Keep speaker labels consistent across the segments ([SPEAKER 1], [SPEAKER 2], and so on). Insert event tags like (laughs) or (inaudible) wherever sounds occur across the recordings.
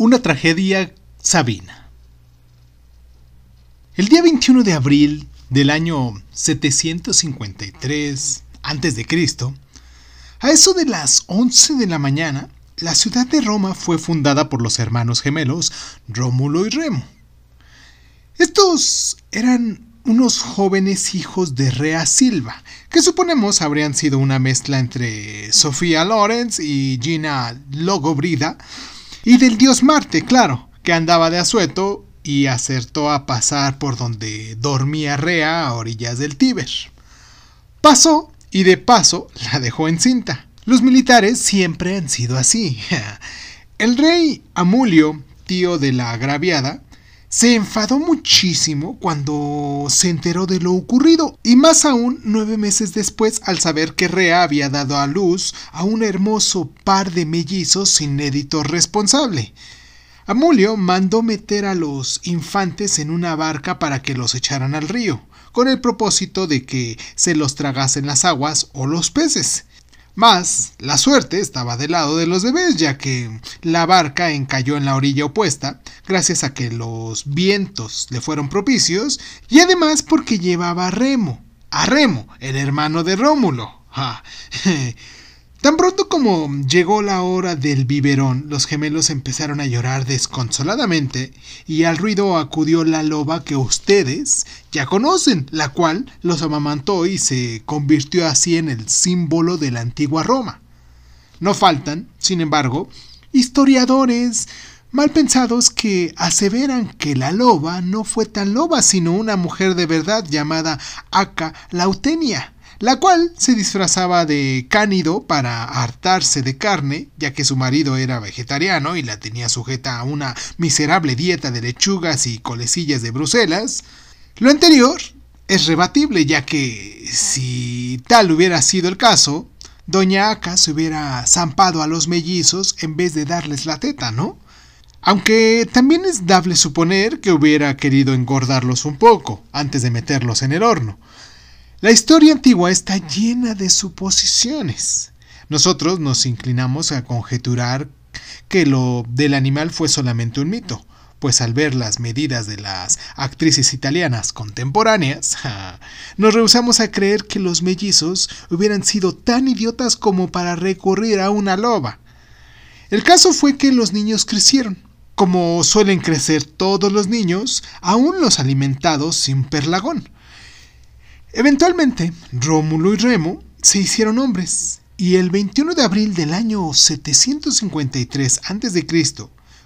[SPEAKER 1] Una tragedia sabina. El día 21 de abril del año 753 a.C., a eso de las 11 de la mañana, la ciudad de Roma fue fundada por los hermanos gemelos Rómulo y Remo. Estos eran unos jóvenes hijos de Rea Silva, que suponemos habrían sido una mezcla entre Sofía Lorenz y Gina Logobrida, y del dios Marte, claro, que andaba de asueto y acertó a pasar por donde dormía Rea a orillas del Tíber. Pasó y de paso la dejó encinta. Los militares siempre han sido así. (laughs) El rey Amulio, tío de la agraviada, se enfadó muchísimo cuando se enteró de lo ocurrido, y más aún nueve meses después al saber que Rea había dado a luz a un hermoso par de mellizos inédito responsable. Amulio mandó meter a los infantes en una barca para que los echaran al río, con el propósito de que se los tragasen las aguas o los peces. Mas la suerte estaba del lado de los bebés, ya que la barca encalló en la orilla opuesta, gracias a que los vientos le fueron propicios, y además porque llevaba a Remo, a Remo, el hermano de Rómulo. (laughs) Tan pronto como llegó la hora del biberón, los gemelos empezaron a llorar desconsoladamente y al ruido acudió la loba que ustedes ya conocen, la cual los amamantó y se convirtió así en el símbolo de la antigua Roma. No faltan, sin embargo, historiadores mal pensados que aseveran que la loba no fue tan loba, sino una mujer de verdad llamada Aca Lautenia la cual se disfrazaba de cánido para hartarse de carne, ya que su marido era vegetariano y la tenía sujeta a una miserable dieta de lechugas y colecillas de Bruselas. Lo anterior es rebatible, ya que si tal hubiera sido el caso, Doña Aca se hubiera zampado a los mellizos en vez de darles la teta, ¿no? Aunque también es dable suponer que hubiera querido engordarlos un poco antes de meterlos en el horno. La historia antigua está llena de suposiciones. Nosotros nos inclinamos a conjeturar que lo del animal fue solamente un mito, pues al ver las medidas de las actrices italianas contemporáneas, nos rehusamos a creer que los mellizos hubieran sido tan idiotas como para recurrir a una loba. El caso fue que los niños crecieron. Como suelen crecer todos los niños, aún los alimentados sin perlagón Eventualmente, Rómulo y Remo se hicieron hombres, y el 21 de abril del año 753 a.C.,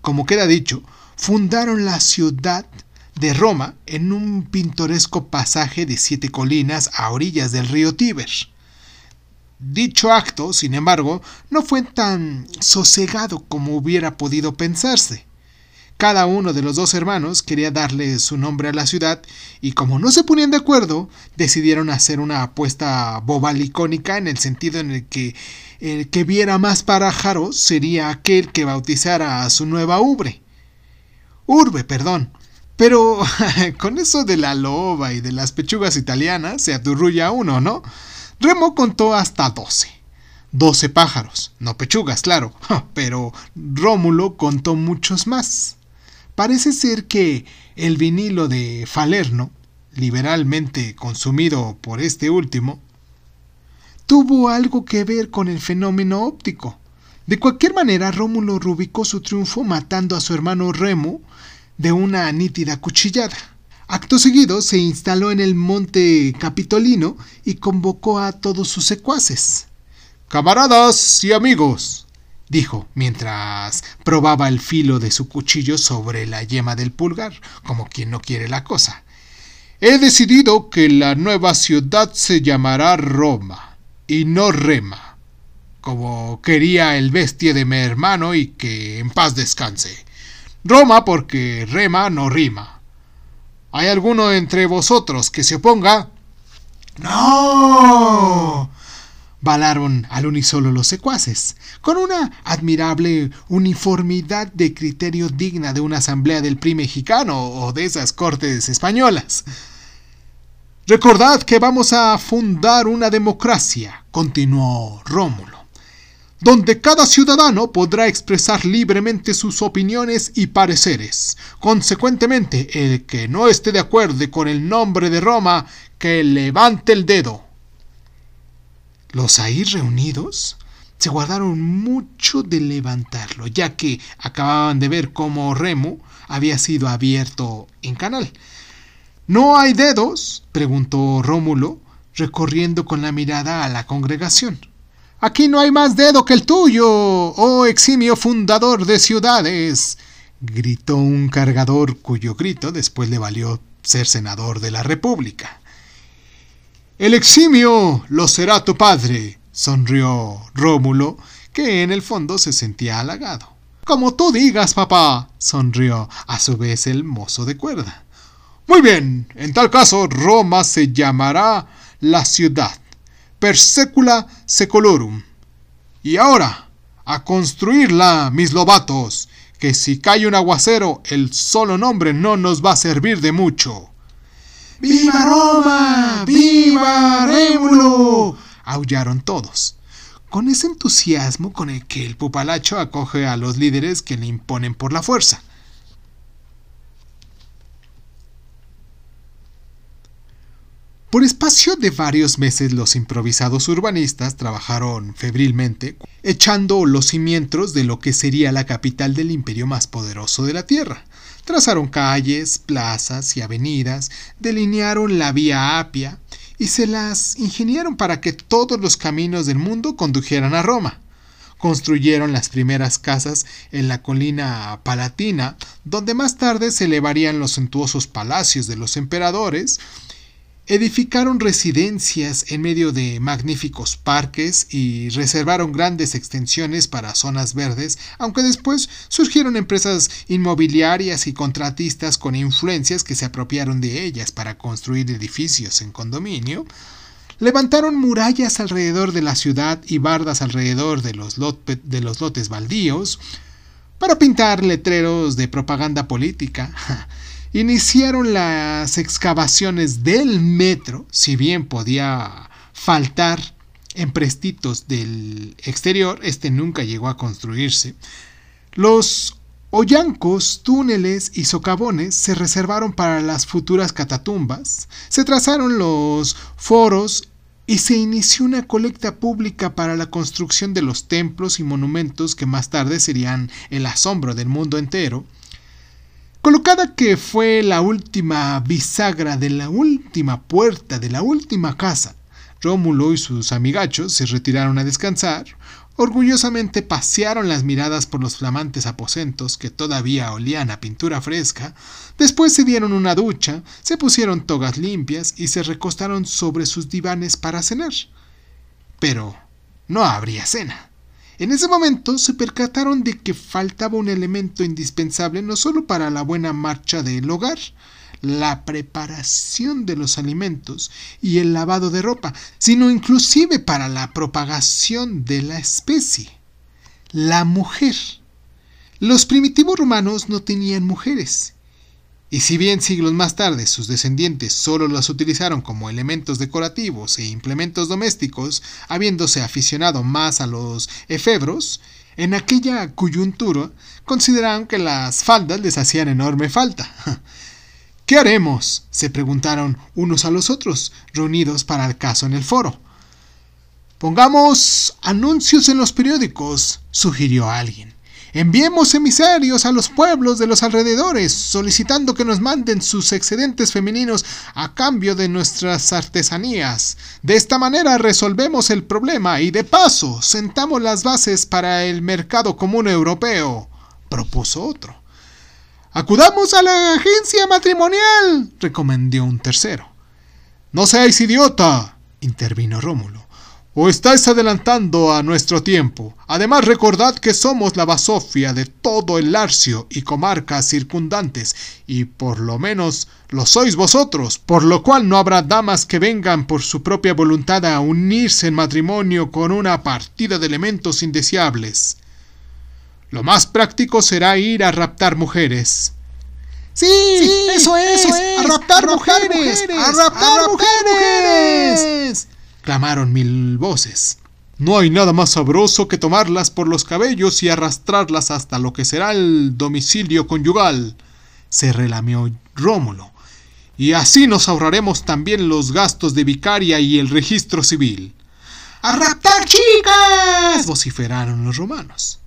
[SPEAKER 1] como queda dicho, fundaron la ciudad de Roma en un pintoresco pasaje de siete colinas a orillas del río Tíber. Dicho acto, sin embargo, no fue tan sosegado como hubiera podido pensarse. Cada uno de los dos hermanos quería darle su nombre a la ciudad y como no se ponían de acuerdo, decidieron hacer una apuesta bobalicónica en el sentido en el que el que viera más pájaros sería aquel que bautizara a su nueva ubre. Urbe, perdón. Pero (laughs) con eso de la loba y de las pechugas italianas se aturrulla uno, ¿no? Remo contó hasta doce. Doce pájaros, no pechugas, claro, (laughs) pero Rómulo contó muchos más. Parece ser que el vinilo de Falerno, liberalmente consumido por este último, tuvo algo que ver con el fenómeno óptico. De cualquier manera, Rómulo rubicó su triunfo matando a su hermano Remo de una nítida cuchillada. Acto seguido se instaló en el monte Capitolino y convocó a todos sus secuaces. Camaradas y amigos, dijo mientras probaba el filo de su cuchillo sobre la yema del pulgar, como quien no quiere la cosa. He decidido que la nueva ciudad se llamará Roma y no Rema, como quería el bestia de mi hermano y que en paz descanse. Roma porque Rema no rima. ¿Hay alguno entre vosotros que se oponga?
[SPEAKER 2] No
[SPEAKER 1] balaron al unísono los secuaces, con una admirable uniformidad de criterio digna de una asamblea del PRI mexicano o de esas cortes españolas. Recordad que vamos a fundar una democracia, continuó Rómulo, donde cada ciudadano podrá expresar libremente sus opiniones y pareceres. Consecuentemente, el que no esté de acuerdo con el nombre de Roma, que levante el dedo. Los ahí reunidos se guardaron mucho de levantarlo, ya que acababan de ver cómo Remo había sido abierto en canal. ¿No hay dedos? preguntó Rómulo, recorriendo con la mirada a la congregación. Aquí no hay más dedo que el tuyo, oh eximio fundador de ciudades, gritó un cargador cuyo grito después le valió ser senador de la República. El eximio lo será tu padre, sonrió Rómulo, que en el fondo se sentía halagado. Como tú digas, papá, sonrió a su vez el mozo de cuerda. Muy bien, en tal caso Roma se llamará la ciudad, per secula secolorum. Y ahora, a construirla, mis lobatos, que si cae un aguacero, el solo nombre no nos va a servir de mucho.
[SPEAKER 2] ¡Viva Roma! ¡Viva Rémulo!
[SPEAKER 1] aullaron todos, con ese entusiasmo con el que el pupalacho acoge a los líderes que le imponen por la fuerza. Por espacio de varios meses los improvisados urbanistas trabajaron febrilmente, echando los cimientos de lo que sería la capital del imperio más poderoso de la Tierra. Trazaron calles, plazas y avenidas, delinearon la vía Apia y se las ingeniaron para que todos los caminos del mundo condujeran a Roma. Construyeron las primeras casas en la colina palatina, donde más tarde se elevarían los suntuosos palacios de los emperadores, edificaron residencias en medio de magníficos parques y reservaron grandes extensiones para zonas verdes, aunque después surgieron empresas inmobiliarias y contratistas con influencias que se apropiaron de ellas para construir edificios en condominio, levantaron murallas alrededor de la ciudad y bardas alrededor de los, lotes baldíos, para pintar letreros de propaganda política, (laughs) iniciaron las excavaciones del metro, si bien podía faltar en prestitos del exterior, este nunca llegó a construirse. Los hoyancos, túneles y socavones se reservaron para las futuras catatumbas, se trazaron los foros y se inició una colecta pública para la construcción de los templos y monumentos que más tarde serían el asombro del mundo entero, Colocada que fue la última bisagra de la última puerta de la última casa, Rómulo y sus amigachos se retiraron a descansar, orgullosamente pasearon las miradas por los flamantes aposentos que todavía olían a pintura fresca, después se dieron una ducha, se pusieron togas limpias y se recostaron sobre sus divanes para cenar. Pero no habría cena. En ese momento se percataron de que faltaba un elemento indispensable no solo para la buena marcha del hogar, la preparación de los alimentos y el lavado de ropa, sino inclusive para la propagación de la especie, la mujer. Los primitivos romanos no tenían mujeres, y si bien siglos más tarde sus descendientes solo las utilizaron como elementos decorativos e implementos domésticos, habiéndose aficionado más a los efebros, en aquella coyuntura consideraron que las faldas les hacían enorme falta. (laughs) ¿Qué haremos? se preguntaron unos a los otros, reunidos para el caso en el foro. Pongamos anuncios en los periódicos, sugirió alguien. Enviemos emisarios a los pueblos de los alrededores, solicitando que nos manden sus excedentes femeninos a cambio de nuestras artesanías. De esta manera resolvemos el problema y de paso sentamos las bases para el mercado común europeo, propuso otro. Acudamos a la agencia matrimonial, recomendó un tercero. No seáis idiota, intervino Rómulo o estáis adelantando a nuestro tiempo. Además recordad que somos la basofia de todo el Larcio y comarcas circundantes, y por lo menos lo sois vosotros, por lo cual no habrá damas que vengan por su propia voluntad a unirse en matrimonio con una partida de elementos indeseables. Lo más práctico será ir a raptar mujeres.
[SPEAKER 2] Sí, eso, es, a raptar, mujeres, a raptar, mujeres clamaron mil voces.
[SPEAKER 1] No hay nada más sabroso que tomarlas por los cabellos y arrastrarlas hasta lo que será el domicilio conyugal, se relamió Rómulo. Y así nos ahorraremos también los gastos de vicaria y el registro civil.
[SPEAKER 2] ¡A raptar chicas!
[SPEAKER 1] vociferaron los romanos.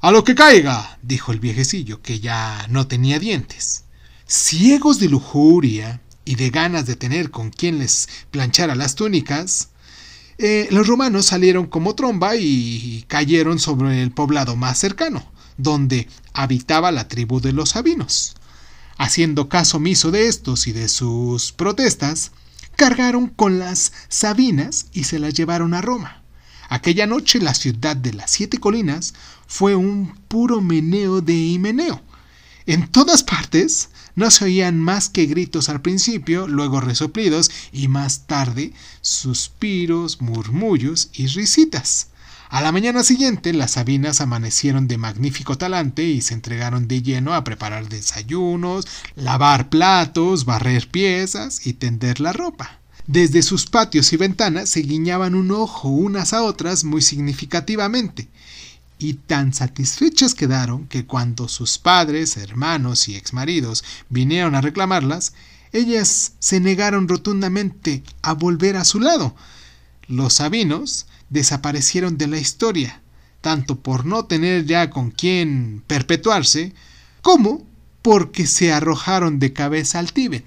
[SPEAKER 1] A lo que caiga, dijo el viejecillo, que ya no tenía dientes. Ciegos de lujuria y de ganas de tener con quien les planchara las túnicas, eh, los romanos salieron como tromba y cayeron sobre el poblado más cercano, donde habitaba la tribu de los sabinos. Haciendo caso omiso de estos y de sus protestas, cargaron con las sabinas y se las llevaron a Roma. Aquella noche la ciudad de las siete colinas fue un puro meneo de himeneo. En todas partes no se oían más que gritos al principio, luego resoplidos y más tarde suspiros, murmullos y risitas. A la mañana siguiente las Sabinas amanecieron de magnífico talante y se entregaron de lleno a preparar desayunos, lavar platos, barrer piezas y tender la ropa. Desde sus patios y ventanas se guiñaban un ojo unas a otras muy significativamente, y tan satisfechas quedaron que cuando sus padres, hermanos y exmaridos vinieron a reclamarlas, ellas se negaron rotundamente a volver a su lado. Los sabinos desaparecieron de la historia, tanto por no tener ya con quién perpetuarse, como porque se arrojaron de cabeza al Tíbet.